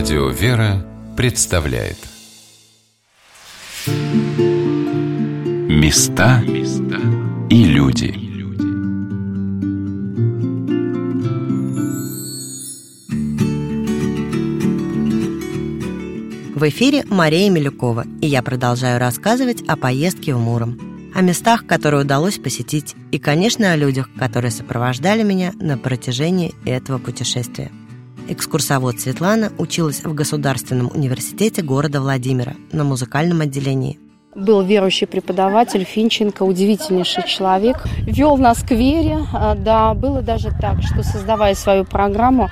Радио «Вера» представляет. Места и люди. В эфире Мария Милюкова, и я продолжаю рассказывать о поездке в Муром, о местах, которые удалось посетить, и, конечно, о людях, которые сопровождали меня на протяжении этого путешествия. Экскурсовод Светлана училась в Государственном университете города Владимира на музыкальном отделении. Был верующий преподаватель Финченко, удивительнейший человек. Вел нас к вере. А, да, было даже так, что создавая свою программу,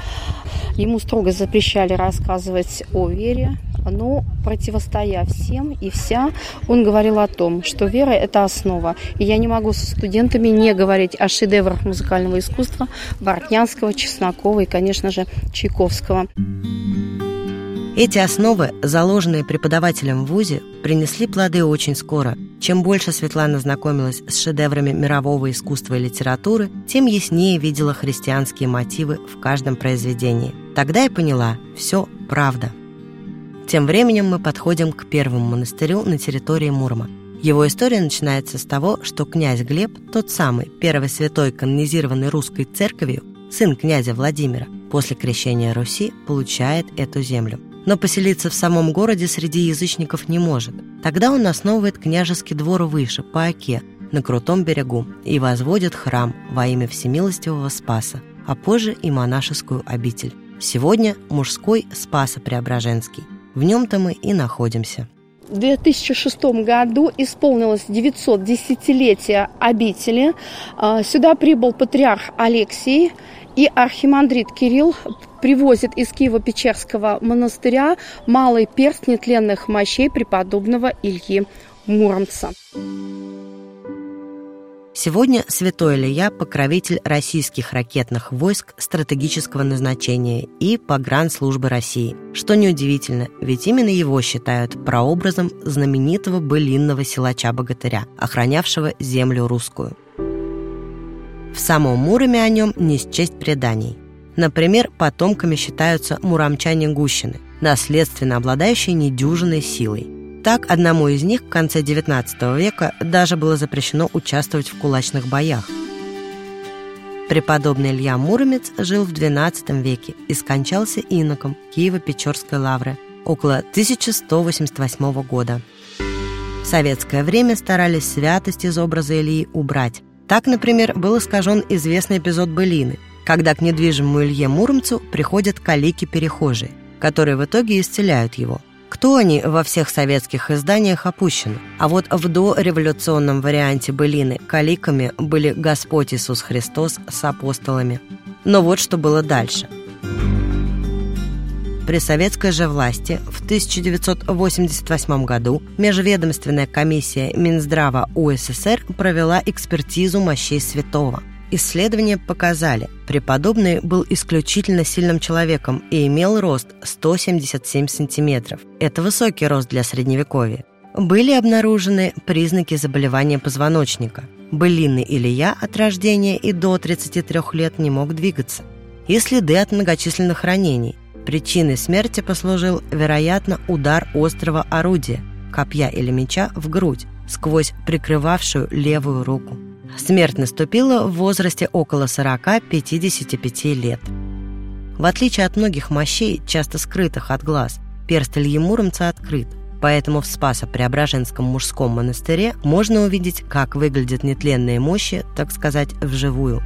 ему строго запрещали рассказывать о вере, но противостоя всем и вся, он говорил о том, что вера – это основа. И я не могу со студентами не говорить о шедеврах музыкального искусства Бортнянского, Чеснокова и, конечно же, Чайковского. Эти основы, заложенные преподавателем в ВУЗе, принесли плоды очень скоро. Чем больше Светлана знакомилась с шедеврами мирового искусства и литературы, тем яснее видела христианские мотивы в каждом произведении. Тогда и поняла – все правда. Тем временем мы подходим к первому монастырю на территории Мурма. Его история начинается с того, что князь Глеб, тот самый первый святой канонизированный русской церковью, сын князя Владимира, после крещения Руси получает эту землю. Но поселиться в самом городе среди язычников не может. Тогда он основывает княжеский двор выше, по Оке, на крутом берегу, и возводит храм во имя Всемилостивого Спаса, а позже и монашескую обитель. Сегодня мужской Спасо-Преображенский – в нем-то мы и находимся. В 2006 году исполнилось 910-летие обители. А, сюда прибыл патриарх Алексий и архимандрит Кирилл привозит из Киева-Печерского монастыря малый перст нетленных мощей преподобного Ильи Муромца. Сегодня святой Илья – покровитель российских ракетных войск стратегического назначения и погранслужбы России. Что неудивительно, ведь именно его считают прообразом знаменитого былинного силача-богатыря, охранявшего землю русскую. В самом Муроме о нем не счесть преданий. Например, потомками считаются муромчане Гущины, наследственно обладающие недюжиной силой – так, одному из них в конце XIX века даже было запрещено участвовать в кулачных боях. Преподобный Илья Муромец жил в XII веке и скончался иноком Киево-Печорской лавры около 1188 года. В советское время старались святость из образа Ильи убрать. Так, например, был искажен известный эпизод былины, когда к недвижимому Илье Муромцу приходят калики-перехожие, которые в итоге исцеляют его – кто они во всех советских изданиях опущены. А вот в дореволюционном варианте былины каликами были Господь Иисус Христос с апостолами. Но вот что было дальше. При советской же власти в 1988 году Межведомственная комиссия Минздрава УССР провела экспертизу мощей святого – Исследования показали, преподобный был исключительно сильным человеком и имел рост 177 сантиметров. Это высокий рост для средневековья. Были обнаружены признаки заболевания позвоночника. Былинный Илья от рождения и до 33 лет не мог двигаться. И следы от многочисленных ранений. Причиной смерти послужил, вероятно, удар острого орудия, копья или меча в грудь, сквозь прикрывавшую левую руку. Смерть наступила в возрасте около 40-55 лет. В отличие от многих мощей, часто скрытых от глаз, перст Ильи открыт, поэтому в Спасо-Преображенском мужском монастыре можно увидеть, как выглядят нетленные мощи, так сказать, вживую.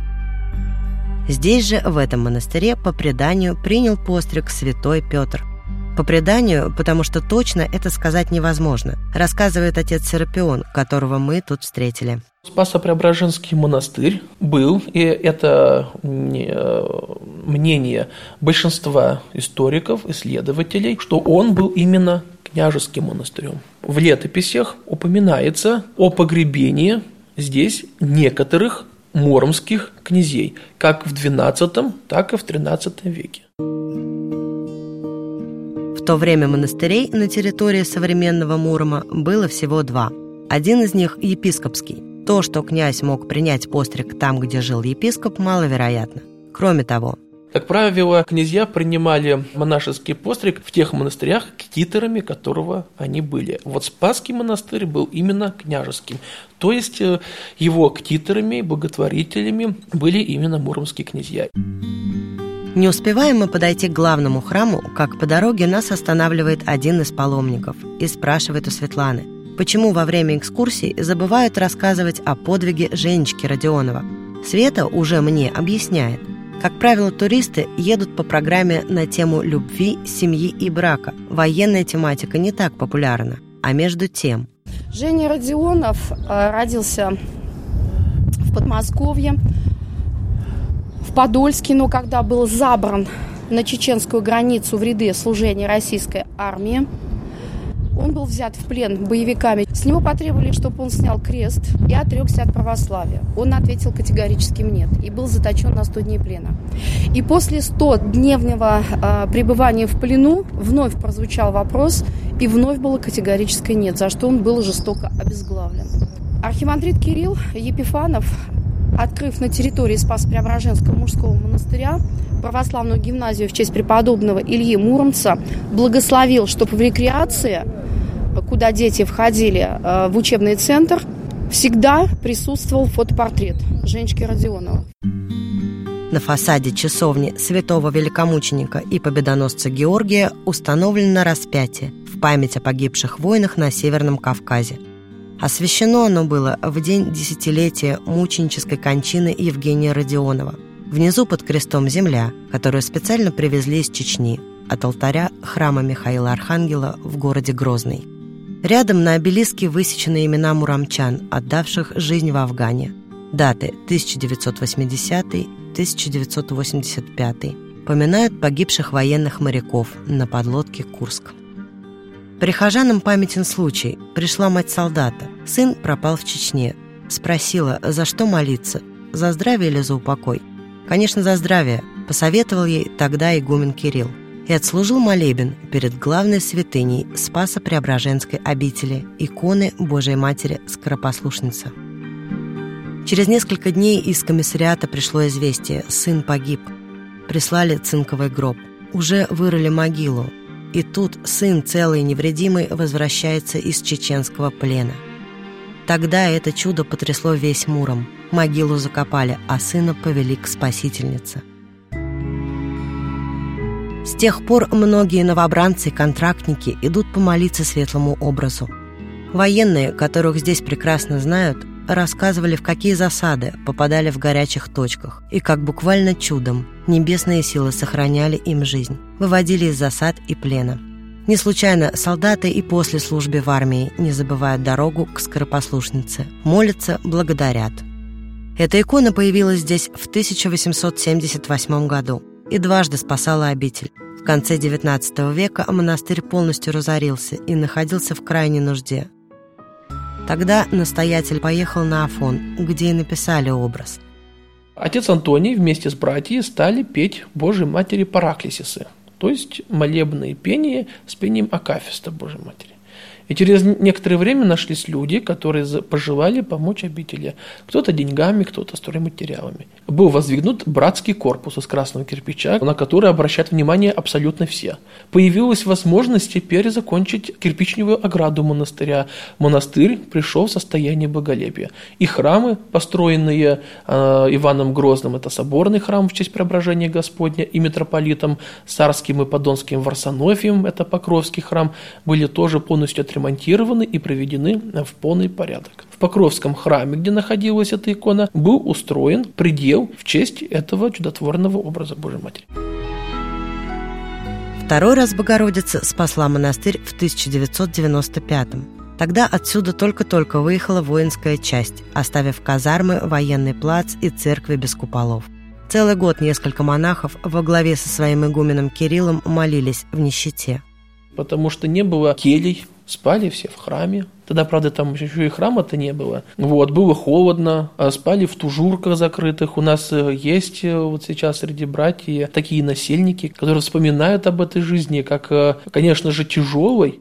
Здесь же, в этом монастыре, по преданию, принял постриг святой Петр – по преданию, потому что точно это сказать невозможно, рассказывает отец Серапион, которого мы тут встретили. Спасо-Преображенский монастырь был, и это мнение большинства историков, исследователей, что он был именно княжеским монастырем. В летописях упоминается о погребении здесь некоторых муромских князей, как в XII, так и в XIII веке. В то время монастырей на территории современного Мурома было всего два. Один из них – епископский. То, что князь мог принять постриг там, где жил епископ, маловероятно. Кроме того, Как правило, князья принимали монашеский постриг в тех монастырях, китарами которого они были. Вот Спасский монастырь был именно княжеским. То есть э, его ктиторами, боготворителями были именно муромские князья. Не успеваем мы подойти к главному храму, как по дороге нас останавливает один из паломников и спрашивает у Светланы, почему во время экскурсий забывают рассказывать о подвиге Женечки Родионова. Света уже мне объясняет. Как правило, туристы едут по программе на тему любви, семьи и брака. Военная тематика не так популярна. А между тем... Женя Родионов э, родился в Подмосковье в Подольске, но когда был забран на чеченскую границу в ряды служения российской армии, он был взят в плен боевиками. С него потребовали, чтобы он снял крест и отрекся от православия. Он ответил категорическим нет и был заточен на 100 дней плена. И после 100-дневного э, пребывания в плену вновь прозвучал вопрос, и вновь было категорическое нет, за что он был жестоко обезглавлен. Архимандрит Кирилл Епифанов открыв на территории Спас-Преображенского мужского монастыря православную гимназию в честь преподобного Ильи Муромца, благословил, чтобы в рекреации, куда дети входили э, в учебный центр, всегда присутствовал фотопортрет Женечки Родионова. На фасаде часовни святого великомученика и победоносца Георгия установлено распятие в память о погибших войнах на Северном Кавказе – Освящено оно было в день десятилетия мученической кончины Евгения Родионова. Внизу под крестом земля, которую специально привезли из Чечни, от алтаря храма Михаила Архангела в городе Грозный. Рядом на обелиске высечены имена муромчан, отдавших жизнь в Афгане. Даты 1980-1985. Поминают погибших военных моряков на подлодке «Курск». Прихожанам памятен случай. Пришла мать солдата. Сын пропал в Чечне. Спросила, за что молиться? За здравие или за упокой? Конечно, за здравие, посоветовал ей тогда игумен Кирилл. И отслужил молебен перед главной святыней Спаса Преображенской обители, иконы Божией Матери Скоропослушница. Через несколько дней из комиссариата пришло известие «Сын погиб». Прислали цинковый гроб. Уже вырыли могилу, и тут сын целый и невредимый возвращается из чеченского плена. Тогда это чудо потрясло весь Муром. Могилу закопали, а сына повели к спасительнице. С тех пор многие новобранцы и контрактники идут помолиться светлому образу. Военные, которых здесь прекрасно знают, рассказывали, в какие засады попадали в горячих точках, и как буквально чудом небесные силы сохраняли им жизнь, выводили из засад и плена. Не случайно солдаты и после службы в армии не забывают дорогу к скоропослушнице, молятся, благодарят. Эта икона появилась здесь в 1878 году и дважды спасала обитель. В конце XIX века монастырь полностью разорился и находился в крайней нужде – Тогда настоятель поехал на Афон, где и написали образ. Отец Антоний вместе с братьями стали петь Божьей Матери Параклисисы, то есть молебные пение с пением Акафиста Божьей Матери. И через некоторое время нашлись люди, которые пожелали помочь обители. Кто-то деньгами, кто-то стройматериалами. Был воздвигнут братский корпус из красного кирпича, на который обращают внимание абсолютно все. Появилась возможность теперь закончить кирпичневую ограду монастыря. Монастырь пришел в состояние боголепия. И храмы, построенные э, Иваном Грозным, это соборный храм в честь преображения Господня и митрополитом Царским и Подонским Варсонофием, это Покровский храм, были тоже полностью отремонтированы и приведены в полный порядок. В Покровском храме, где находилась эта икона, был устроен предел в честь этого чудотворного образа Божьей Матери. Второй раз Богородица спасла монастырь в 1995 -м. Тогда отсюда только-только выехала воинская часть, оставив казармы, военный плац и церкви без куполов. Целый год несколько монахов во главе со своим игуменом Кириллом молились в нищете. Потому что не было келей, Спали все в храме. Тогда, правда, там еще и храма-то не было. Вот, было холодно, а спали в тужурках закрытых. У нас э, есть э, вот сейчас среди братьев такие насельники, которые вспоминают об этой жизни, как, э, конечно же, тяжелой.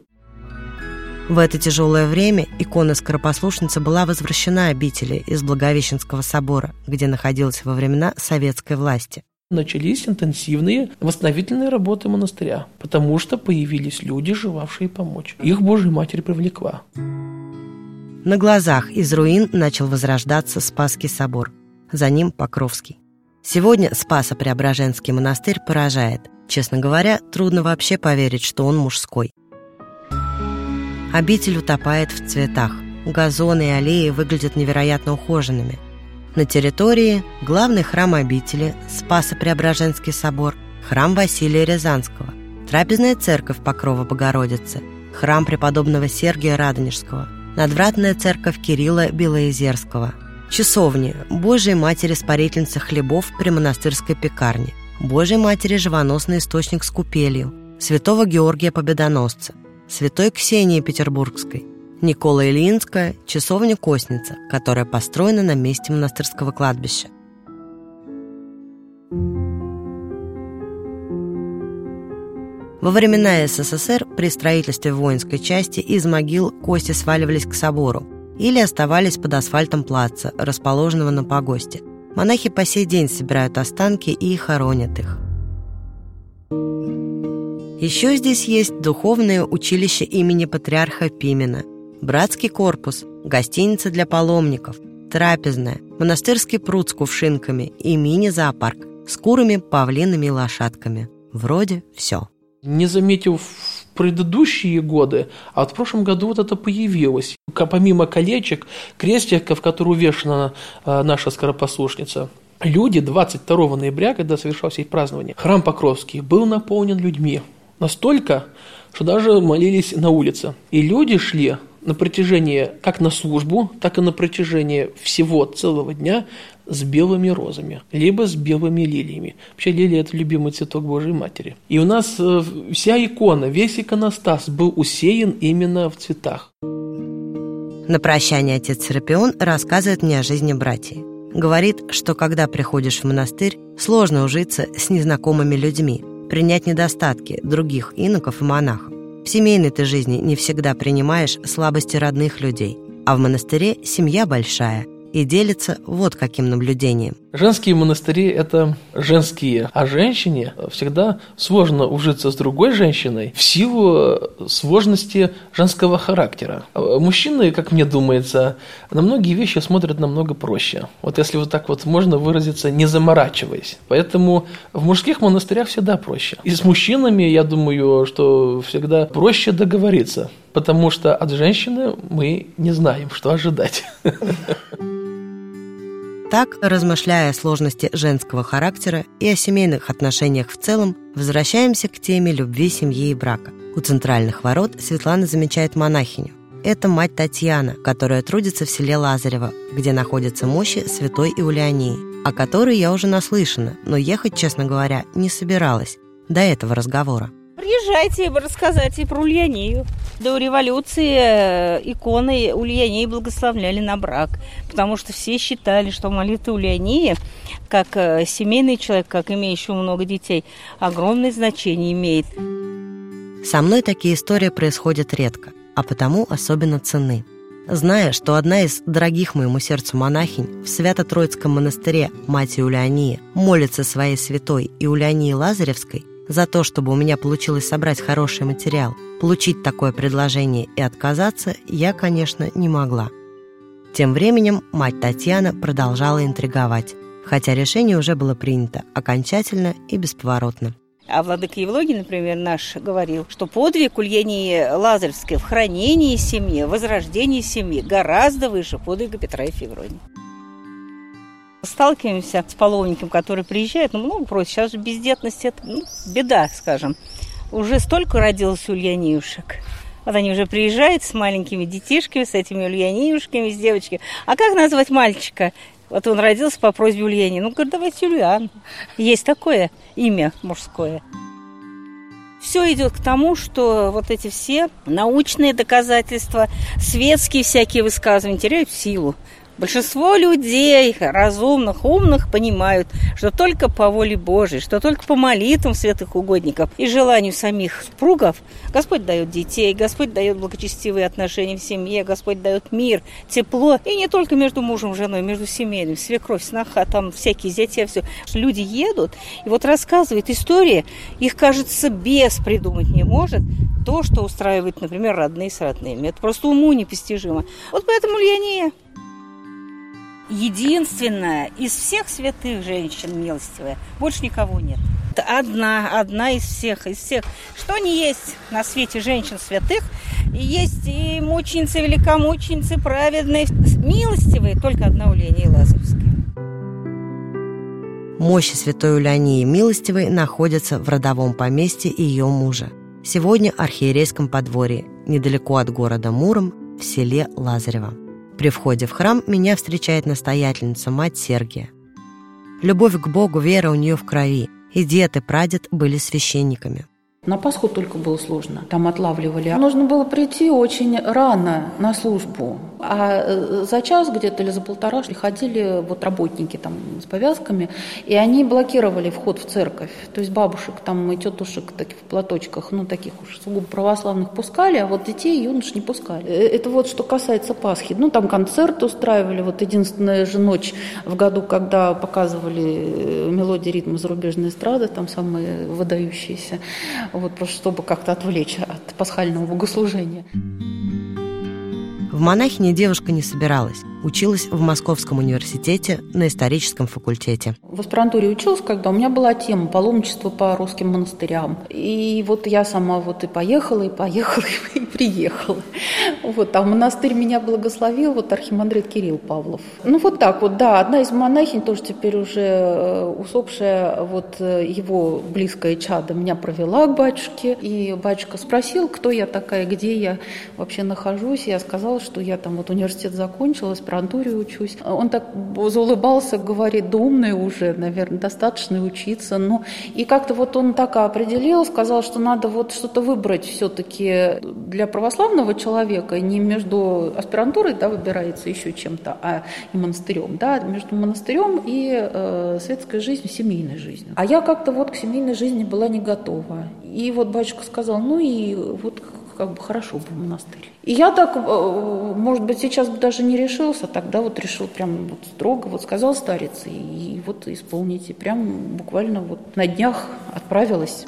В это тяжелое время икона Скоропослушницы была возвращена обители из Благовещенского собора, где находилась во времена советской власти. Начались интенсивные восстановительные работы монастыря, потому что появились люди, желавшие помочь. Их Божья Матерь привлекла. На глазах из руин начал возрождаться Спасский собор. За ним Покровский. Сегодня Спасо-Преображенский монастырь поражает. Честно говоря, трудно вообще поверить, что он мужской. Обитель утопает в цветах. Газоны и аллеи выглядят невероятно ухоженными – на территории главный храм обители, Спасо-Преображенский собор, храм Василия Рязанского, трапезная церковь Покрова Богородицы, храм преподобного Сергия Радонежского, надвратная церковь Кирилла Белоезерского, часовни Божией Матери Спарительницы хлебов при монастырской пекарне, Божией Матери Живоносный источник с купелью, святого Георгия Победоносца, святой Ксении Петербургской, Никола Ильинская, часовня Косница, которая построена на месте монастырского кладбища. Во времена СССР при строительстве воинской части из могил кости сваливались к собору или оставались под асфальтом плаца, расположенного на погосте. Монахи по сей день собирают останки и хоронят их. Еще здесь есть духовное училище имени патриарха Пимена, братский корпус, гостиница для паломников, трапезная, монастырский пруд с кувшинками и мини-зоопарк с курами, павлинами и лошадками. Вроде все. Не заметив в предыдущие годы, а вот в прошлом году вот это появилось. Помимо колечек, крестиков, которые увешана э, наша скоропослушница, люди 22 ноября, когда совершалось их празднование, храм Покровский был наполнен людьми. Настолько, что даже молились на улице. И люди шли на протяжении, как на службу, так и на протяжении всего целого дня с белыми розами, либо с белыми лилиями. Вообще лилия – это любимый цветок Божьей Матери. И у нас э, вся икона, весь иконостас был усеян именно в цветах. На прощание отец Серапион рассказывает мне о жизни братьев. Говорит, что когда приходишь в монастырь, сложно ужиться с незнакомыми людьми, принять недостатки других иноков и монахов. В семейной ты жизни не всегда принимаешь слабости родных людей, а в монастыре семья большая и делится вот каким наблюдением. Женские монастыри – это женские, а женщине всегда сложно ужиться с другой женщиной в силу сложности женского характера. Мужчины, как мне думается, на многие вещи смотрят намного проще. Вот если вот так вот можно выразиться, не заморачиваясь. Поэтому в мужских монастырях всегда проще. И с мужчинами, я думаю, что всегда проще договориться, потому что от женщины мы не знаем, что ожидать. Так, размышляя о сложности женского характера и о семейных отношениях в целом, возвращаемся к теме любви, семьи и брака. У центральных ворот Светлана замечает монахиню. Это мать Татьяна, которая трудится в селе Лазарево, где находятся мощи святой Иулиании, о которой я уже наслышана, но ехать, честно говоря, не собиралась до этого разговора. Приезжайте рассказать и про Ульянию. До революции э, иконы Ульянии благословляли на брак, потому что все считали, что молитва Ульянии, как э, семейный человек, как имеющий много детей, огромное значение имеет. Со мной такие истории происходят редко, а потому особенно ценны. Зная, что одна из дорогих моему сердцу монахинь в Свято-Троицком монастыре Мать Иулиания молится своей святой Иулиании Лазаревской, за то, чтобы у меня получилось собрать хороший материал, получить такое предложение и отказаться, я, конечно, не могла. Тем временем мать Татьяна продолжала интриговать, хотя решение уже было принято окончательно и бесповоротно. А владыка Евлогий, например, наш говорил, что подвиг Ульянии Лазаревской в хранении семьи, возрождении семьи гораздо выше подвига Петра и Февронии. Сталкиваемся с паломником, который приезжает, ну, много просит. Сейчас же бездетность – это ну, беда, скажем. Уже столько родилось ульяниюшек. Вот они уже приезжают с маленькими детишками, с этими ульяниюшками, с девочками. А как назвать мальчика? Вот он родился по просьбе Ульяни. Ну, говорит, давайте Юлиан. Есть такое имя мужское. Все идет к тому, что вот эти все научные доказательства, светские всякие высказывания теряют силу Большинство людей, разумных, умных, понимают, что только по воле Божией, что только по молитвам святых угодников и желанию самих супругов Господь дает детей, Господь дает благочестивые отношения в семье, Господь дает мир, тепло. И не только между мужем и женой, между семейными, свекровь, сноха, там всякие зятья, все. Люди едут и вот рассказывают истории, их, кажется, без придумать не может, то, что устраивает, например, родные с родными. Это просто уму непостижимо. Вот поэтому Льяния единственная из всех святых женщин милостивая. Больше никого нет. Одна, одна из всех, из всех. Что не есть на свете женщин святых, есть и мученицы, великомученицы, праведные, милостивые, только одна Ульяния Лазаревская. Мощи святой Ульянии Милостивой находятся в родовом поместье ее мужа. Сегодня архиерейском подворье, недалеко от города Муром, в селе Лазарево. При входе в храм меня встречает настоятельница, мать Сергия. Любовь к Богу, вера у нее в крови, и дед и прадед были священниками. На Пасху только было сложно. Там отлавливали. Нужно было прийти очень рано на службу. А э, за час где-то или за полтора приходили вот работники там с повязками, и они блокировали вход в церковь. То есть бабушек там и тетушек таких в платочках, ну таких уж сугубо православных пускали, а вот детей юнош не пускали. Э, это вот что касается Пасхи. Ну там концерт устраивали. Вот единственная же ночь в году, когда показывали э, мелодии ритма зарубежной эстрады, там самые выдающиеся вот просто чтобы как-то отвлечь от пасхального богослужения. В монахине девушка не собиралась. Училась в Московском университете на историческом факультете. В аспирантуре училась, когда у меня была тема паломничество по русским монастырям. И вот я сама вот и поехала, и поехала, и приехала. Вот, а монастырь меня благословил, вот архимандрит Кирилл Павлов. Ну вот так вот, да, одна из монахинь, тоже теперь уже э, усопшая, вот э, его близкая чада меня провела к батюшке, и батюшка спросил, кто я такая, где я вообще нахожусь. Я сказала, что я там вот университет закончила, аспирантуре учусь. Он так заулыбался, говорит, да умный уже, наверное, достаточно учиться. Ну, и как-то вот он так определил, сказал, что надо вот что-то выбрать все-таки для православного человека, не между аспирантурой, да, выбирается еще чем-то, а и монастырем, да, между монастырем и э, светской жизнью, семейной жизнью. А я как-то вот к семейной жизни была не готова. И вот батюшка сказал, ну и вот как бы хорошо бы в монастырь. И я так, э, может быть, сейчас бы даже не решился, тогда вот решил прям вот строго, вот сказал старец, и, и вот исполните. Прям буквально вот на днях отправилась.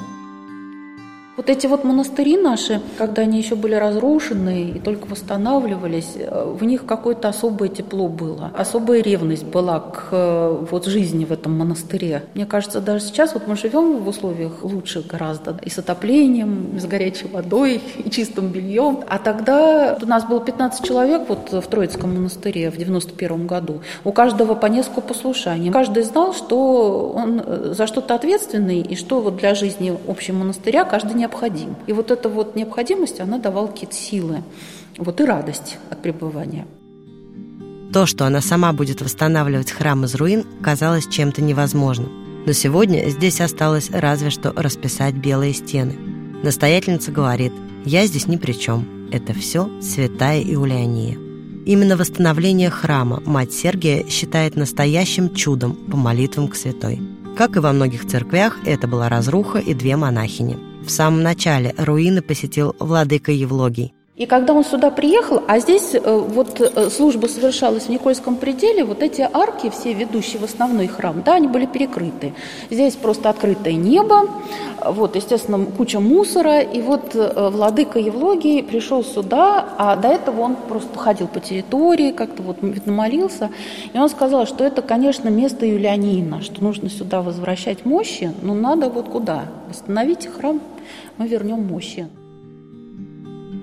Вот эти вот монастыри наши, когда они еще были разрушены и только восстанавливались, э, в них какое-то особое тепло было, особая ревность была к э, вот жизни в этом монастыре. Мне кажется, даже сейчас вот мы живем в условиях лучше гораздо и с отоплением, и с горячей водой, и чистым бельем. А тогда у нас было 15 человек вот в Троицком монастыре в 91 году. У каждого по несколько послушаний. Каждый знал, что он э, за что-то ответственный, и что вот для жизни общего монастыря каждый не необходим. И вот эта вот необходимость, она давала какие-то силы, вот и радость от пребывания. То, что она сама будет восстанавливать храм из руин, казалось чем-то невозможным. Но сегодня здесь осталось разве что расписать белые стены. Настоятельница говорит, я здесь ни при чем. Это все святая Иулиания. Именно восстановление храма мать Сергия считает настоящим чудом по молитвам к святой. Как и во многих церквях, это была разруха и две монахини – в самом начале руины посетил владыка Евлогий. И когда он сюда приехал, а здесь э, вот э, служба совершалась в Никольском пределе, вот эти арки, все ведущие в основной храм, да, они были перекрыты. Здесь просто открытое небо, вот, естественно, куча мусора, и вот э, владыка Евлогий пришел сюда, а до этого он просто ходил по территории, как-то вот молился, и он сказал, что это, конечно, место Юлианина, что нужно сюда возвращать мощи, но надо вот куда? Восстановить храм, мы вернем мощи.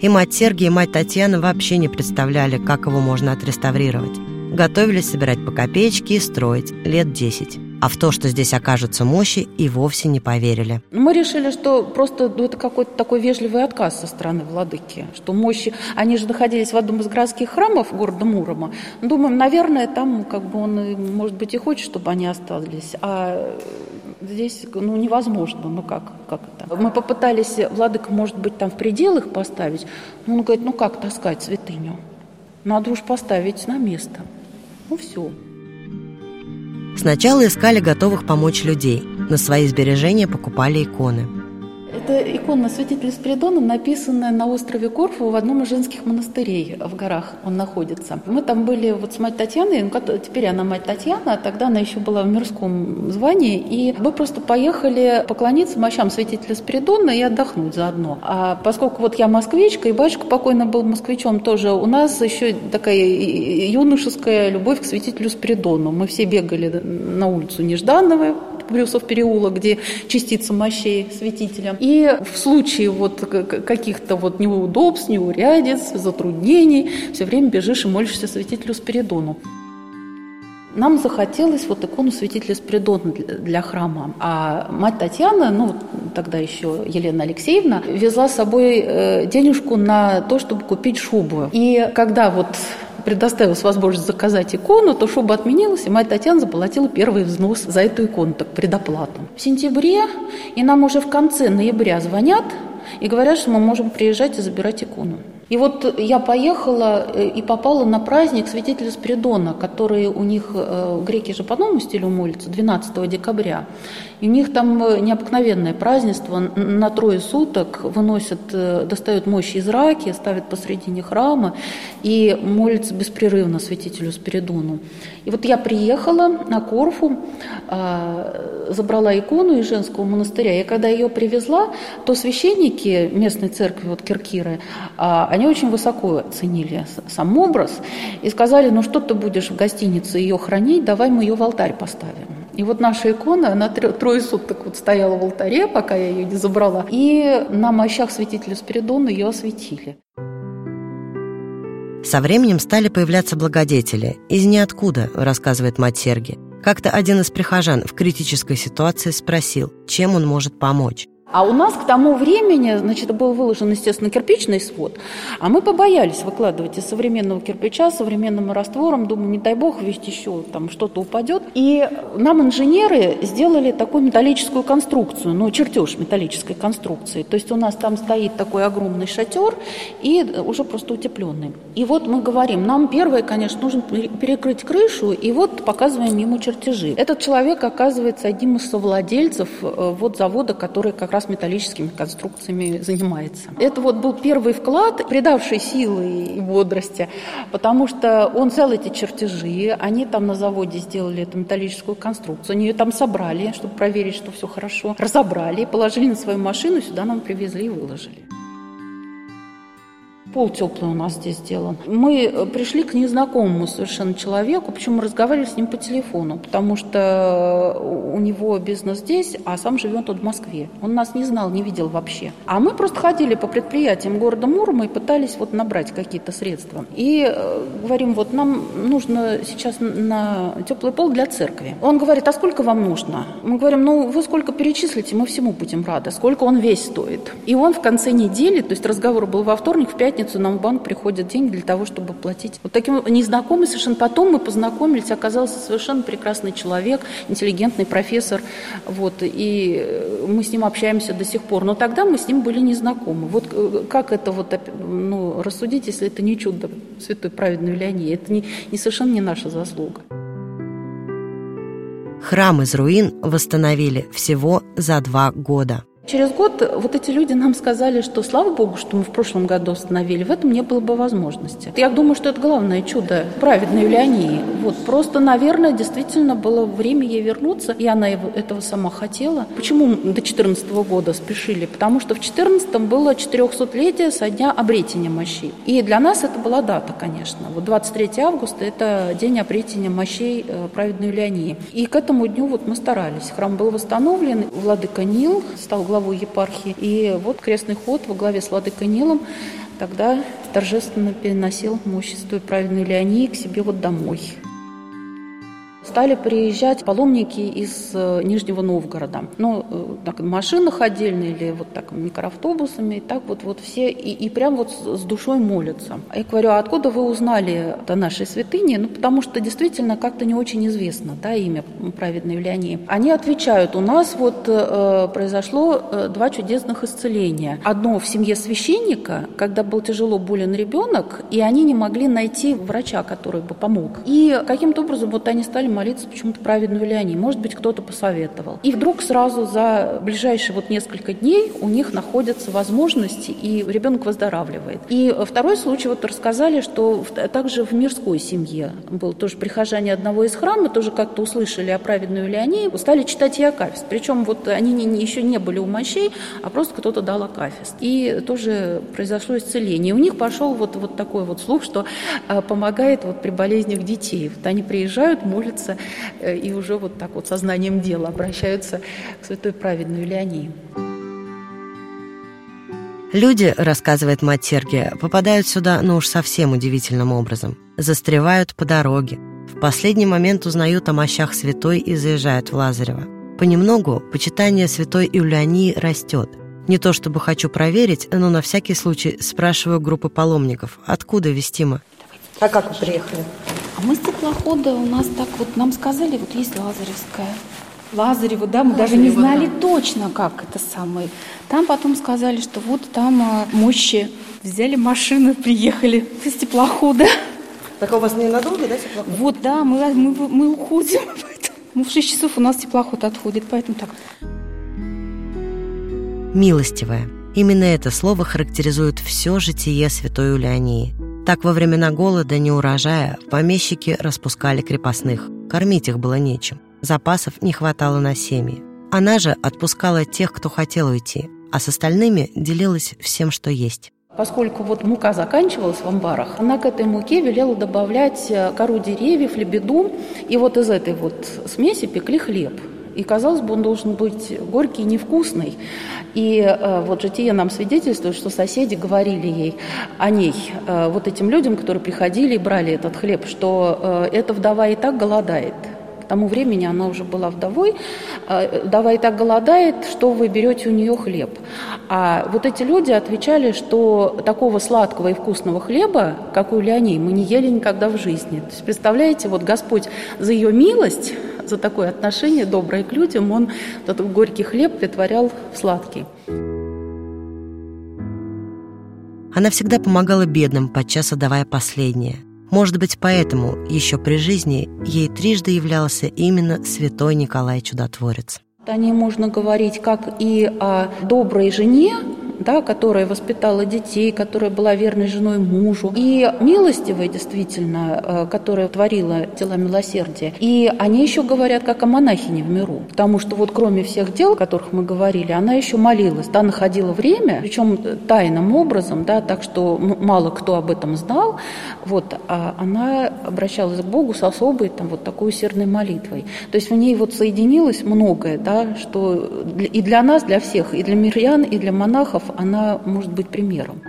И мать Сергия, и мать Татьяна вообще не представляли, как его можно отреставрировать. Готовились собирать по копеечке и строить лет десять. А в то, что здесь окажутся мощи, и вовсе не поверили. Мы решили, что просто ну, это какой-то такой вежливый отказ со стороны владыки, что мощи, они же находились в одном из городских храмов города Мурома. Думаем, наверное, там как бы он, может быть, и хочет, чтобы они остались, а здесь ну, невозможно, ну как, как это? Мы попытались, владыка, может быть, там в пределах поставить, но он говорит, ну как таскать святыню? Надо уж поставить на место. Ну все. Сначала искали готовых помочь людей. На свои сбережения покупали иконы – это икона святителя Спиридона, написанная на острове Корфу в одном из женских монастырей в горах он находится. Мы там были вот с мать Татьяной, ну, теперь она мать Татьяна, а тогда она еще была в мирском звании, и мы просто поехали поклониться мощам святителя Спиридона и отдохнуть заодно. А поскольку вот я москвичка, и батюшка покойно был москвичом тоже, у нас еще такая юношеская любовь к святителю Спиридону. Мы все бегали на улицу Неждановой, Брюсов переулок, где частица мощей святителя. И в случае вот каких-то вот неудобств, неурядиц, затруднений, все время бежишь и молишься святителю Спиридону. Нам захотелось вот икону святителя Спиридона для храма. А мать Татьяна, ну, тогда еще Елена Алексеевна, везла с собой э, денежку на то, чтобы купить шубу. И когда вот предоставилась возможность заказать икону, то шуба отменилась, и мать Татьяна заплатила первый взнос за эту икону, так предоплату. В сентябре, и нам уже в конце ноября звонят и говорят, что мы можем приезжать и забирать икону. И вот я поехала э, и попала на праздник святителя Спиридона, который у них, э, греки же по новому стилю молятся, 12 декабря. И у них там э, необыкновенное празднество. На трое суток выносят, достают мощи из раки, ставят посредине храма и молятся беспрерывно святителю Спиридону. И вот я приехала на Корфу, а, забрала икону из женского монастыря. И когда ее привезла, то священники местной церкви, вот Киркиры, а, они очень высоко оценили сам образ и сказали, ну что ты будешь в гостинице ее хранить, давай мы ее в алтарь поставим. И вот наша икона, она трое суток вот стояла в алтаре, пока я ее не забрала. И на мощах святителя Спиридона ее осветили. Со временем стали появляться благодетели. Из ниоткуда, рассказывает мать Серги. Как-то один из прихожан в критической ситуации спросил, чем он может помочь. А у нас к тому времени, значит, был выложен, естественно, кирпичный свод, а мы побоялись выкладывать из современного кирпича, современным раствором, думаю, не дай бог, ведь еще там что-то упадет. И нам инженеры сделали такую металлическую конструкцию, ну, чертеж металлической конструкции. То есть у нас там стоит такой огромный шатер и уже просто утепленный. И вот мы говорим, нам первое, конечно, нужно перекрыть крышу, и вот показываем ему чертежи. Этот человек оказывается одним из совладельцев э, вот завода, который как раз раз металлическими конструкциями занимается. Это вот был первый вклад, придавший силы и бодрости, потому что он взял эти чертежи, они там на заводе сделали эту металлическую конструкцию, они ее там собрали, чтобы проверить, что все хорошо, разобрали, положили на свою машину, сюда нам привезли и выложили. Пол теплый у нас здесь сделан. Мы э, пришли к незнакомому совершенно человеку, причем мы разговаривали с ним по телефону, потому что у него бизнес здесь, а сам живет он в Москве. Он нас не знал, не видел вообще. А мы просто ходили по предприятиям города Мурома и пытались вот набрать какие-то средства. И э, говорим, вот нам нужно сейчас на теплый пол для церкви. Он говорит, а сколько вам нужно? Мы говорим, ну вы сколько перечислите, мы всему будем рады. Сколько он весь стоит? И он в конце недели, то есть разговор был во вторник, в пятницу, пятницу нам в банк приходят деньги для того, чтобы платить. Вот таким незнакомый совершенно. Потом мы познакомились, оказался совершенно прекрасный человек, интеллигентный профессор. Вот, и мы с ним общаемся до сих пор. Но тогда мы с ним были незнакомы. Вот э, как это вот, ну, рассудить, если это не чудо святой праведной Леонии? Это не, не совершенно не наша заслуга. Храм из руин восстановили всего за два года. Через год вот эти люди нам сказали, что слава богу, что мы в прошлом году остановили, в этом не было бы возможности. Я думаю, что это главное чудо праведной Леонии. Вот, просто, наверное, действительно было время ей вернуться, и она этого сама хотела. Почему до 14 года спешили? Потому что в 14 было 400-летие со дня обретения мощей. И для нас это была дата, конечно. Вот 23 августа – это день обретения мощей э, праведной Леонии. И к этому дню вот мы старались. Храм был восстановлен, владыка Нил стал главой епархии. И вот крестный ход во главе с Владыкой Нилом тогда торжественно переносил мощь святой праведной Леонии к себе вот домой. Стали приезжать паломники из э, Нижнего Новгорода. Ну, э, так, в машинах отдельно или вот так микроавтобусами. И так вот, вот все, и, и прям вот с душой молятся. Я говорю, а откуда вы узнали о нашей святыне? Ну, потому что действительно как-то не очень известно, да, имя праведной Юлиании. Они отвечают, у нас вот э, произошло э, два чудесных исцеления. Одно в семье священника, когда был тяжело болен ребенок, и они не могли найти врача, который бы помог. И каким-то образом вот они стали молиться почему-то праведную Юлиании. Может быть, кто-то посоветовал. И вдруг сразу за ближайшие вот несколько дней у них находятся возможности, и ребенок выздоравливает. И второй случай вот рассказали, что также в мирской семье был тоже прихожане одного из храмов, тоже как-то услышали о праведной Юлиании, стали читать ей Акафист. Причем вот они не, не, еще не были у мощей, а просто кто-то дал Акафист. И тоже произошло исцеление. И у них пошел вот, вот такой вот слух, что э, помогает вот при болезнях детей. Вот они приезжают, молятся э, и уже вот так вот сознанием дела обращаются к святой праведной Юлиании. Люди, рассказывает мать Сергия, попадают сюда, ну уж совсем удивительным образом. Застревают по дороге. В последний момент узнают о мощах святой и заезжают в Лазарево. Понемногу почитание святой Юлиании растет. Не то чтобы хочу проверить, но на всякий случай спрашиваю группы паломников, откуда Вестима. А как вы приехали? А мы с теплохода, у нас так вот, нам сказали, вот есть Лазаревская. Лазарево, да, мы Лазарево, даже не знали да. точно, как это самое. Там потом сказали, что вот там а, мощи. Взяли машину, приехали с теплохода. Так а у вас ненадолго, да, теплоход? Вот, да, мы, мы, мы уходим. Ну, в 6 часов у нас теплоход отходит, поэтому так. Милостивая. Именно это слово характеризует все житие святой Улянии. Так во времена голода, не урожая, помещики распускали крепостных. Кормить их было нечем. Запасов не хватало на семьи. Она же отпускала тех, кто хотел уйти, а с остальными делилась всем, что есть. Поскольку вот мука заканчивалась в амбарах, она к этой муке велела добавлять э, кору деревьев, лебеду, и вот из этой вот смеси пекли хлеб. И, казалось бы, он должен быть горький и невкусный. И э, вот житие нам свидетельствует, что соседи говорили ей о ней, э, вот этим людям, которые приходили и брали этот хлеб, что э, эта вдова и так голодает – тому времени она уже была вдовой, а, вдова и так голодает, что вы берете у нее хлеб. А вот эти люди отвечали, что такого сладкого и вкусного хлеба, как у Леоней, мы не ели никогда в жизни. То есть, представляете, вот Господь за ее милость, за такое отношение доброе к людям, Он этот горький хлеб притворял в сладкий. Она всегда помогала бедным, подчас отдавая последнее – может быть, поэтому еще при жизни ей трижды являлся именно святой Николай Чудотворец. О ней можно говорить как и о доброй жене, да, которая воспитала детей, которая была верной женой мужу, и милостивой, действительно, э, которая творила дела милосердия. И они еще говорят как о монахине в миру, потому что вот кроме всех дел, о которых мы говорили, она еще молилась, да, находила время, причем тайным образом, да, так что мало кто об этом знал, вот, а она обращалась к Богу с особой там вот такой усердной молитвой. То есть в ней вот соединилось многое, да, что и для нас, для всех, и для мирян, и для монахов она может быть примером.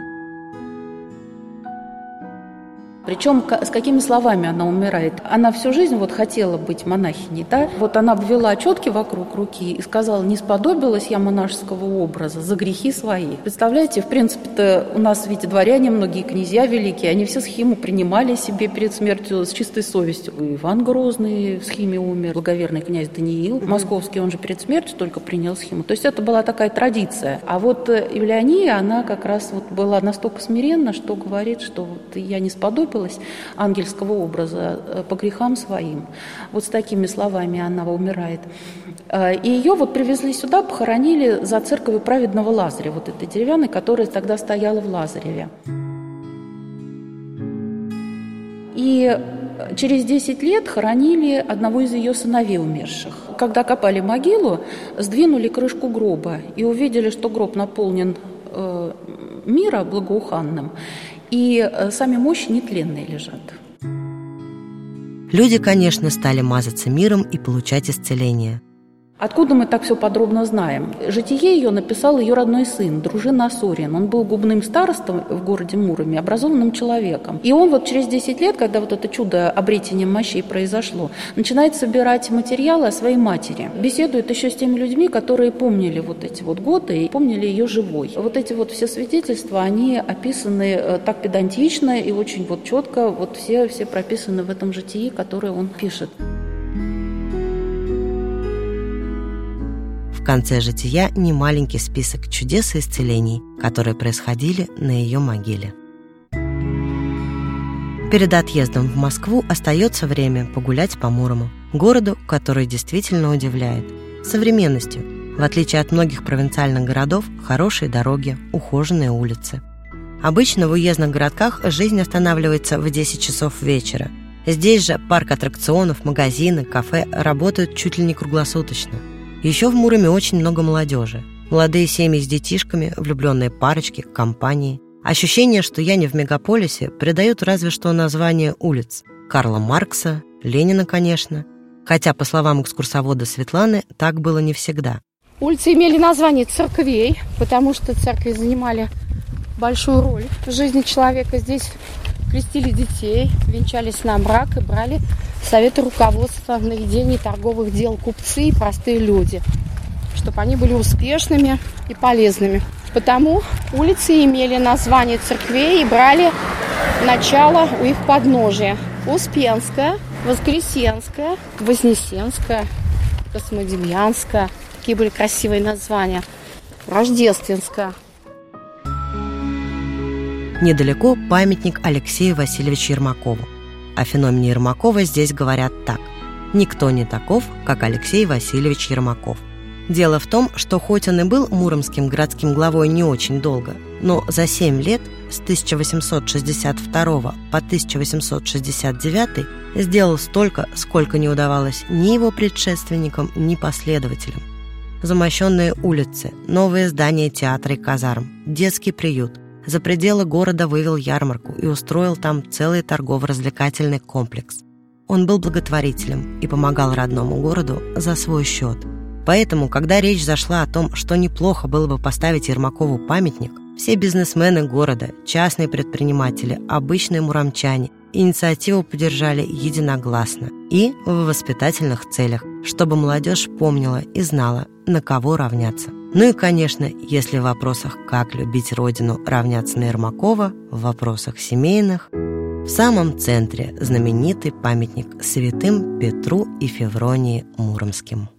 Причем с какими словами она умирает? Она всю жизнь вот хотела быть монахиней, да? Вот она обвела четки вокруг руки и сказала, не сподобилась я монашеского образа за грехи свои. Представляете, в принципе-то у нас ведь дворяне, многие князья великие, они все схему принимали себе перед смертью с чистой совестью. И Иван Грозный в схеме умер, благоверный князь Даниил, московский, он же перед смертью только принял схему. То есть это была такая традиция. А вот Евлеония, она как раз вот была настолько смиренна, что говорит, что вот я не сподобилась рассыпалась ангельского образа э, по грехам своим. Вот с такими словами она умирает. Э, и ее вот привезли сюда, похоронили за церковью праведного Лазаря, вот этой деревянной, которая тогда стояла в Лазареве. И через 10 лет хоронили одного из ее сыновей умерших. Когда копали могилу, сдвинули крышку гроба и увидели, что гроб наполнен э, мира благоуханным, и э, сами мощи нетленные лежат. Люди, конечно, стали мазаться миром и получать исцеление. Откуда мы так все подробно знаем? Житие ее написал ее родной сын, дружина Асурин. Он был губным старостом в городе Муроме, образованным человеком. И он вот через 10 лет, когда вот это чудо обретения мощей произошло, начинает собирать материалы о своей матери. Беседует еще с теми людьми, которые помнили вот эти вот годы и помнили ее живой. Вот эти вот все свидетельства, они описаны э, так педантично и очень вот четко, вот все, все прописаны в этом житии, которое он пишет. В конце жития немаленький список чудес и исцелений, которые происходили на ее могиле. Перед отъездом в Москву остается время погулять по Мурому, городу, который действительно удивляет. Современностью. В отличие от многих провинциальных городов, хорошие дороги, ухоженные улицы. Обычно в уездных городках жизнь останавливается в 10 часов вечера. Здесь же парк аттракционов, магазины, кафе работают чуть ли не круглосуточно – еще в Муроме очень много молодежи. Молодые семьи с детишками, влюбленные парочки, компании. Ощущение, что я не в мегаполисе, придают разве что название улиц. Карла Маркса, Ленина, конечно. Хотя, по словам экскурсовода Светланы, так было не всегда. Улицы имели название церквей, потому что церкви занимали большую роль в жизни человека. Здесь крестили детей, венчались на брак и брали советы руководства на ведение торговых дел купцы и простые люди, чтобы они были успешными и полезными. Потому улицы имели название церквей и брали начало у их подножия. Успенская, Воскресенская, Вознесенская, Космодемьянская. Такие были красивые названия. Рождественская. Недалеко памятник Алексею Васильевичу Ермакову. О феномене Ермакова здесь говорят так. Никто не таков, как Алексей Васильевич Ермаков. Дело в том, что хоть он и был муромским городским главой не очень долго, но за 7 лет, с 1862 по 1869, сделал столько, сколько не удавалось ни его предшественникам, ни последователям. Замощенные улицы, новые здания театра и казарм, детский приют, за пределы города вывел ярмарку и устроил там целый торгово-развлекательный комплекс. Он был благотворителем и помогал родному городу за свой счет. Поэтому, когда речь зашла о том, что неплохо было бы поставить Ермакову памятник, все бизнесмены города, частные предприниматели, обычные муромчане инициативу поддержали единогласно и в воспитательных целях, чтобы молодежь помнила и знала, на кого равняться. Ну и, конечно, если в вопросах «как любить Родину» равняться на Ермакова, в вопросах семейных, в самом центре знаменитый памятник святым Петру и Февронии Муромским.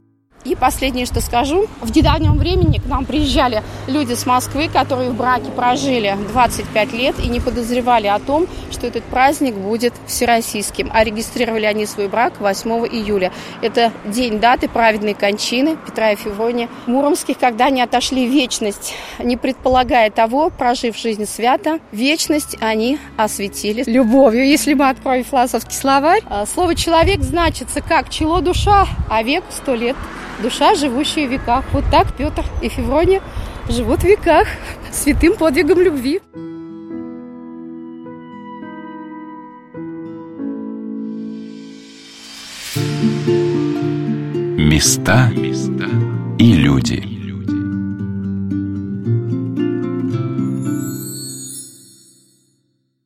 И последнее, что скажу. В недавнем времени к нам приезжали люди с Москвы, которые в браке прожили 25 лет и не подозревали о том, что этот праздник будет всероссийским. А регистрировали они свой брак 8 июля. Это день даты праведной кончины Петра и Февронии Муромских, когда они отошли в вечность, не предполагая того, прожив жизнь свято, вечность они осветили любовью. Если мы откроем философский словарь, а, слово «человек» значится как «чело душа», а век – сто лет душа, живущая в веках. Вот так Петр и Феврония живут в веках святым подвигом любви. Места и люди.